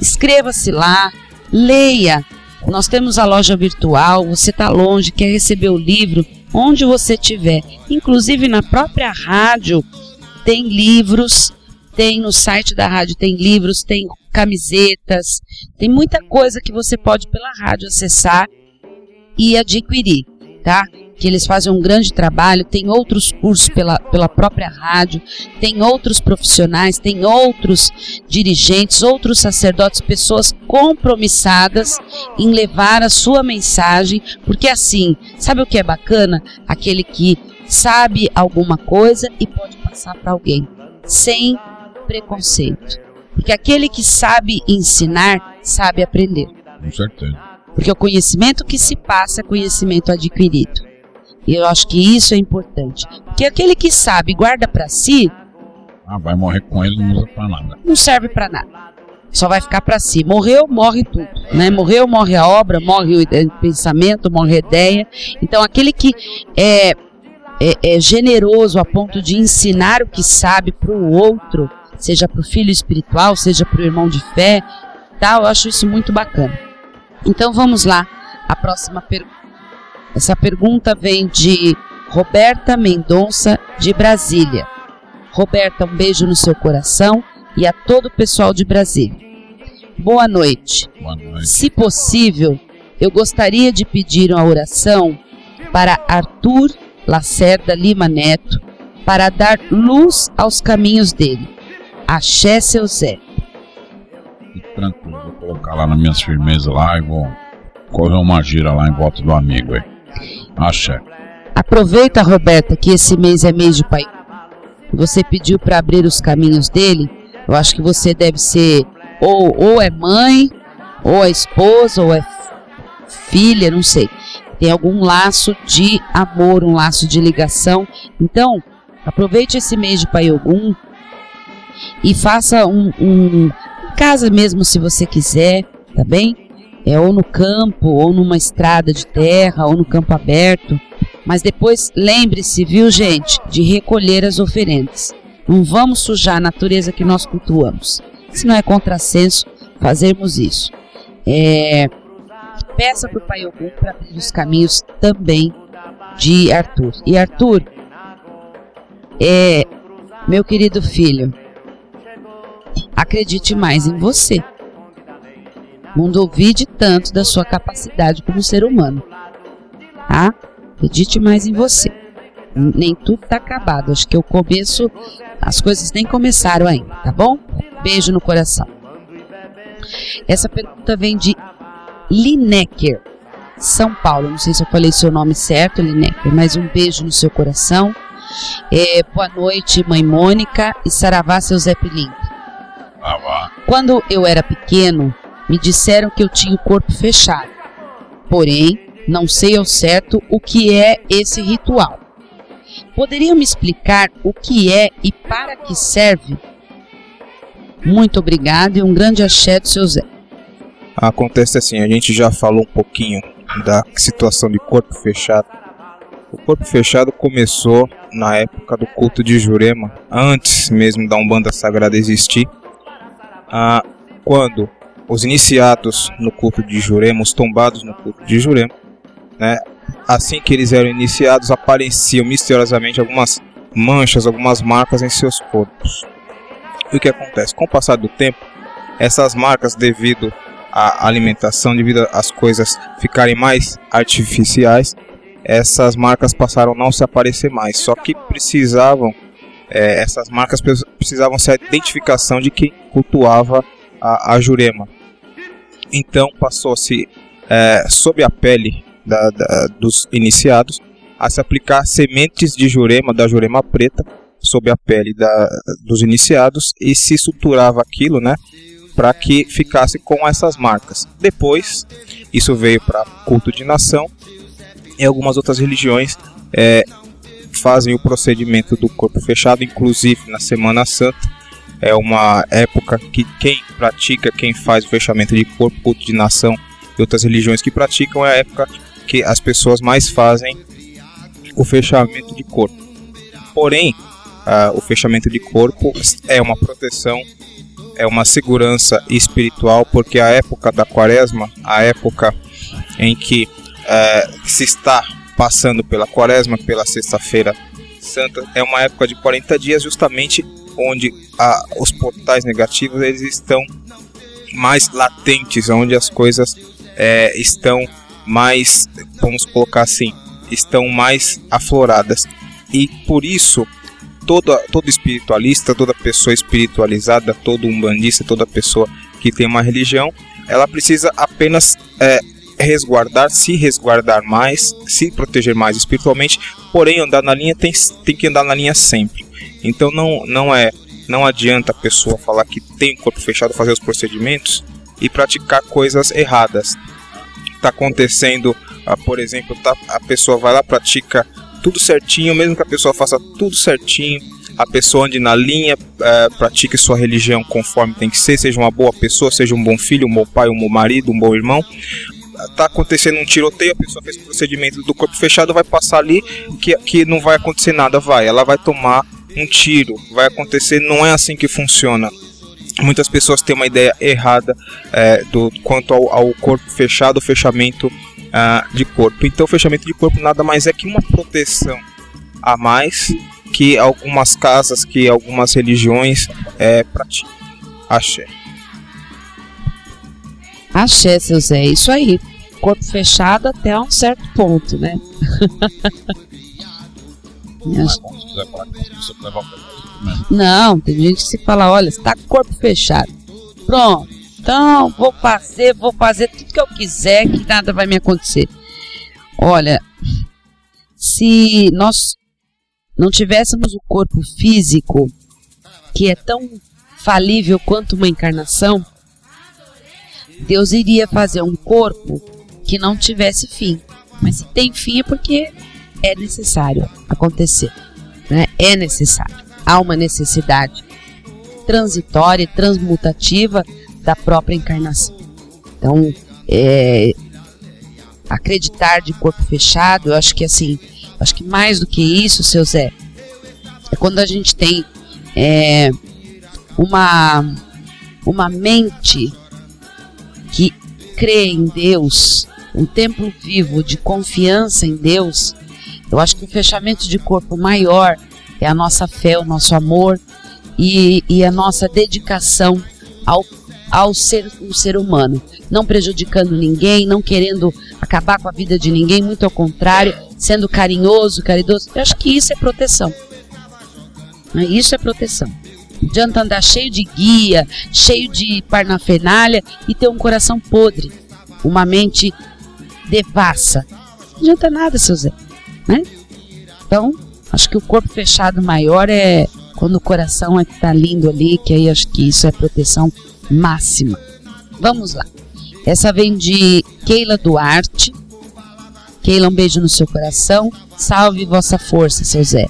Inscreva-se lá, leia. Nós temos a loja virtual, você está longe, quer receber o livro, onde você estiver. Inclusive na própria rádio tem livros tem no site da rádio, tem livros, tem camisetas, tem muita coisa que você pode pela rádio acessar e adquirir, tá? Que eles fazem um grande trabalho, tem outros cursos pela, pela própria rádio, tem outros profissionais, tem outros dirigentes, outros sacerdotes, pessoas compromissadas em levar a sua mensagem, porque assim, sabe o que é bacana? Aquele que sabe alguma coisa e pode passar para alguém, sem preconceito. Porque aquele que sabe ensinar, sabe aprender. Com certeza. Porque o conhecimento que se passa é conhecimento adquirido. E eu acho que isso é importante. Porque aquele que sabe guarda para si. Ah, vai morrer com ele, não usa para nada. Não serve para nada. só vai ficar para si. Morreu, morre tudo, né? Morreu, morre a obra, morre o pensamento, morre a ideia. Então, aquele que é, é, é generoso a ponto de ensinar o que sabe para o outro, seja para o filho espiritual, seja para o irmão de fé, tal, eu acho isso muito bacana. Então, vamos lá, a próxima pergunta. Essa pergunta vem de Roberta Mendonça, de Brasília. Roberta, um beijo no seu coração e a todo o pessoal de Brasília. Boa noite. Boa noite. Se possível, eu gostaria de pedir uma oração para Arthur Lacerda Lima Neto para dar luz aos caminhos dele. Axé, seu Zé. Tranquilo, vou colocar lá nas minhas firmezas lá e vou correr uma gira lá em volta do amigo aí. Axé. Aproveita, Roberta, que esse mês é mês de pai. Você pediu para abrir os caminhos dele. Eu acho que você deve ser ou, ou é mãe, ou é esposa, ou é filha, não sei. Tem algum laço de amor, um laço de ligação. Então, aproveite esse mês de Pai Ogum e faça um, um casa mesmo se você quiser, tá bem? É ou no campo, ou numa estrada de terra, ou no campo aberto. Mas depois lembre-se, viu, gente, de recolher as oferendas. Não vamos sujar a natureza que nós cultuamos. Se não é contrassenso fazermos isso. É, peça para o Pai Ogum para abrir os caminhos também de Arthur. E Arthur, é, meu querido filho, acredite mais em você. Não duvide tanto da sua capacidade como ser humano. Tá? Acredite mais em você. Nem tudo está acabado. Acho que o começo, as coisas nem começaram ainda, tá bom? Beijo no coração. Essa pergunta vem de Lineker, São Paulo. Não sei se eu falei seu nome certo, Lineker, mas um beijo no seu coração. É, boa noite, mãe Mônica e Saravá, seu Zé Pilinto. Quando eu era pequeno, me disseram que eu tinha o corpo fechado. Porém, não sei ao certo o que é esse ritual. Poderiam me explicar o que é e para que serve? Muito obrigado e um grande axé do seu Zé. Acontece assim, a gente já falou um pouquinho da situação de corpo fechado. O corpo fechado começou na época do culto de Jurema, antes mesmo da Umbanda Sagrada existir, ah, quando os iniciados no culto de Jurema, os tombados no culto de Jurema, né? Assim que eles eram iniciados, apareciam misteriosamente algumas manchas, algumas marcas em seus corpos. E o que acontece? Com o passar do tempo, essas marcas, devido à alimentação, devido às coisas ficarem mais artificiais, essas marcas passaram a não se aparecer mais. Só que precisavam, é, essas marcas precisavam ser a identificação de quem cultuava a, a Jurema. Então passou-se é, sob a pele da, da, dos iniciados a se aplicar sementes de jurema, da jurema preta, sob a pele da, dos iniciados e se suturava aquilo, né, para que ficasse com essas marcas. Depois, isso veio para culto de nação e algumas outras religiões é, fazem o procedimento do corpo fechado, inclusive na Semana Santa. É uma época que quem pratica, quem faz o fechamento de corpo, culto de nação e outras religiões que praticam, é a época que as pessoas mais fazem o fechamento de corpo. Porém, uh, o fechamento de corpo é uma proteção, é uma segurança espiritual, porque a época da quaresma, a época em que uh, se está passando pela quaresma, pela sexta-feira santa, é uma época de 40 dias, justamente onde uh, os portais negativos eles estão mais latentes, onde as coisas é, estão mais, vamos colocar assim, estão mais afloradas. E por isso, todo, todo espiritualista, toda pessoa espiritualizada, todo umbandista, toda pessoa que tem uma religião, ela precisa apenas é, resguardar, se resguardar mais, se proteger mais espiritualmente, porém andar na linha tem, tem que andar na linha sempre. Então não, não é não adianta a pessoa falar que tem o corpo fechado, fazer os procedimentos e praticar coisas erradas está acontecendo, ah, por exemplo, tá, a pessoa vai lá, pratica tudo certinho, mesmo que a pessoa faça tudo certinho, a pessoa ande na linha, é, pratique sua religião conforme tem que ser, seja uma boa pessoa, seja um bom filho, um bom pai, um bom marido, um bom irmão. Tá acontecendo um tiroteio, a pessoa fez o procedimento do corpo fechado, vai passar ali que, que não vai acontecer nada, vai. Ela vai tomar um tiro, vai acontecer, não é assim que funciona. Muitas pessoas têm uma ideia errada é, do quanto ao, ao corpo fechado, fechamento uh, de corpo. Então, fechamento de corpo nada mais é que uma proteção a mais que algumas casas, que algumas religiões é, praticam. Axé. Axé, seu Zé, isso aí. Corpo fechado até um certo ponto, né? Não, tem gente que se fala, olha, você tá com o corpo fechado. Pronto. Então, vou fazer, vou fazer tudo que eu quiser, que nada vai me acontecer. Olha, se nós não tivéssemos o corpo físico, que é tão falível quanto uma encarnação, Deus iria fazer um corpo que não tivesse fim. Mas se tem fim é porque é necessário acontecer. Né? É necessário. Há uma necessidade transitória e transmutativa da própria encarnação. Então, é, acreditar de corpo fechado, eu acho que assim, acho que mais do que isso, seu Zé, é quando a gente tem é, uma, uma mente que crê em Deus, um templo vivo de confiança em Deus, eu acho que o fechamento de corpo maior é a nossa fé, o nosso amor e, e a nossa dedicação ao, ao ser um ser humano, não prejudicando ninguém, não querendo acabar com a vida de ninguém, muito ao contrário, sendo carinhoso, caridoso. Eu acho que isso é proteção. Isso é proteção. Não adianta andar cheio de guia, cheio de parnafenalha e ter um coração podre, uma mente devassa. Não adianta nada, seu Zé. Né? Então, acho que o corpo fechado maior é quando o coração é que tá lindo ali, que aí acho que isso é proteção máxima. Vamos lá. Essa vem de Keila Duarte. Keila, um beijo no seu coração. Salve vossa força, seu Zé.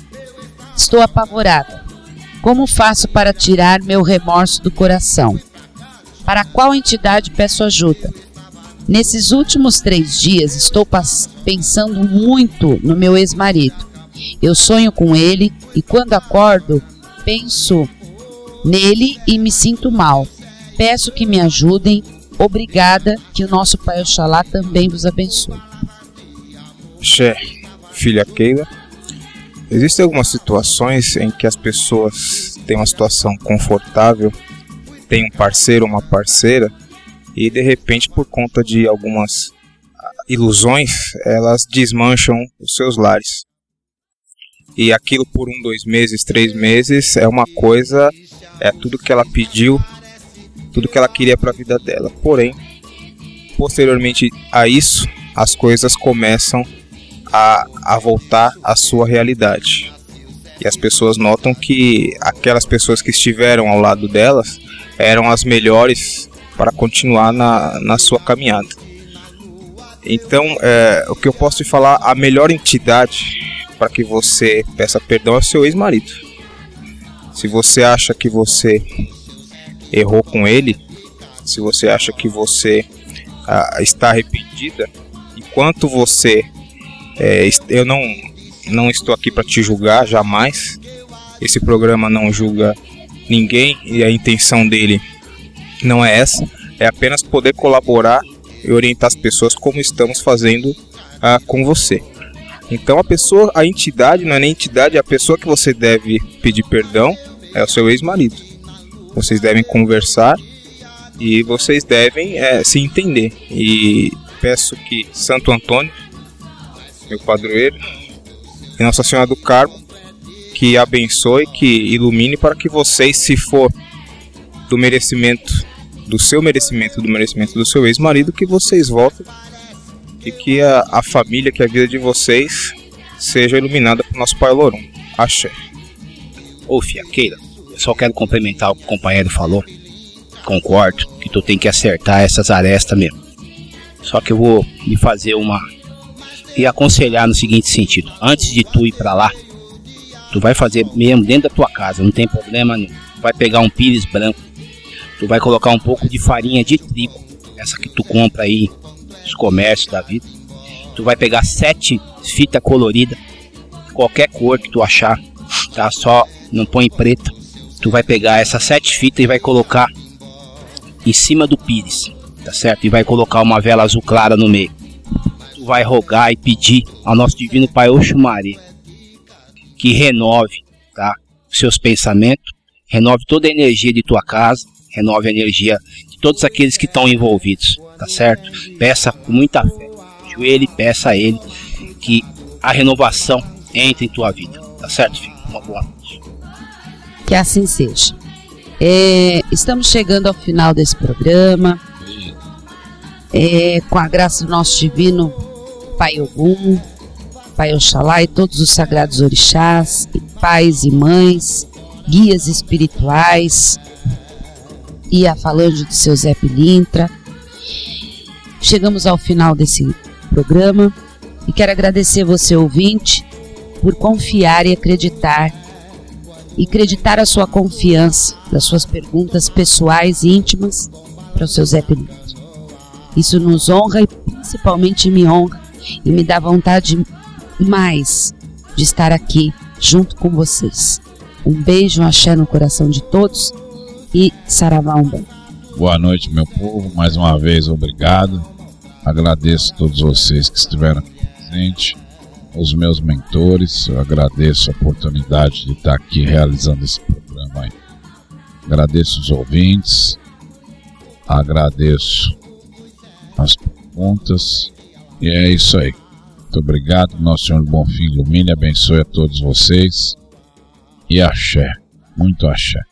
Estou apavorada. Como faço para tirar meu remorso do coração? Para qual entidade peço ajuda? Nesses últimos três dias estou pensando muito no meu ex-marido. Eu sonho com ele e quando acordo penso nele e me sinto mal. Peço que me ajudem. Obrigada, que o nosso Pai Oxalá também vos abençoe. Xé, filha Keila, existem algumas situações em que as pessoas têm uma situação confortável, têm um parceiro ou uma parceira, e de repente, por conta de algumas ah, ilusões, elas desmancham os seus lares. E aquilo por um, dois meses, três meses é uma coisa, é tudo que ela pediu, tudo que ela queria para a vida dela. Porém, posteriormente a isso, as coisas começam a, a voltar à sua realidade. E as pessoas notam que aquelas pessoas que estiveram ao lado delas eram as melhores para continuar na, na sua caminhada. Então, é, o que eu posso te falar, a melhor entidade para que você peça perdão é o seu ex-marido. Se você acha que você errou com ele, se você acha que você ah, está arrependida, enquanto você é, eu não, não estou aqui para te julgar jamais. Esse programa não julga ninguém e a intenção dele não é essa. É apenas poder colaborar e orientar as pessoas como estamos fazendo ah, com você. Então a pessoa, a entidade não é nem entidade, é a pessoa que você deve pedir perdão é o seu ex-marido. Vocês devem conversar e vocês devem é, se entender. E peço que Santo Antônio meu padroeiro, e Nossa Senhora do Carmo, que abençoe, que ilumine para que vocês, se for do merecimento, do seu merecimento, do merecimento do seu ex-marido, que vocês voltem e que a, a família, que a vida de vocês seja iluminada por nosso Pai Lorum. Axé. Ô, Fia Keila, eu só quero complementar o que o companheiro falou. Concordo que tu tem que acertar essas arestas mesmo. Só que eu vou me fazer uma e aconselhar no seguinte sentido: antes de tu ir para lá, Tu vai fazer mesmo dentro da tua casa, não tem problema nenhum. Vai pegar um pires branco, tu vai colocar um pouco de farinha de trigo, essa que tu compra aí nos comércios da vida. Tu vai pegar sete fita colorida, qualquer cor que tu achar, tá? Só não põe preta. Tu vai pegar essas sete fitas e vai colocar em cima do pires, tá certo? E vai colocar uma vela azul clara no meio. Tu vai rogar e pedir ao nosso divino Pai Oxumari que renove, tá? Seus pensamentos, renove toda a energia de tua casa, renove a energia de todos aqueles que estão envolvidos, tá certo? Peça com muita fé, joelho peça a Ele que a renovação entre em tua vida, tá certo, filho? Uma boa noite. Que assim seja. É, estamos chegando ao final desse programa. É, com a graça do nosso divino Pai Ogum, Pai Oxalá e todos os sagrados orixás, pais e mães, guias espirituais, e a falange do seu Zé Pilintra. Chegamos ao final desse programa e quero agradecer você, ouvinte, por confiar e acreditar e acreditar a sua confiança das suas perguntas pessoais e íntimas para o seu Zé Pilintra. Isso nos honra e principalmente me honra e me dá vontade mais de estar aqui junto com vocês. Um beijo, um axé no coração de todos e saravá. Boa noite, meu povo. Mais uma vez, obrigado. Agradeço a todos vocês que estiveram aqui presentes, os meus mentores. Eu agradeço a oportunidade de estar aqui realizando esse programa. Agradeço os ouvintes, agradeço as perguntas e é isso aí. Muito obrigado, Nosso Senhor Bonfim ilumine, abençoe a todos vocês e axé, muito axé.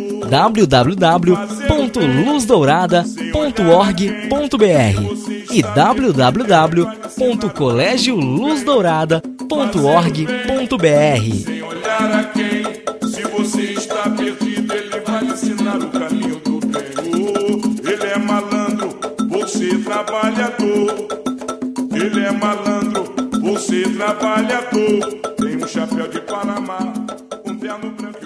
www.luzdourada.org.br e www.colegioluzdourada.org.br. Se você está perdido, ele vai ensinar o caminho do bem. Ele é malandro, você trabalhador. Ele é malandro, você trabalhador. Tem um chapéu de Panamá, um terno branco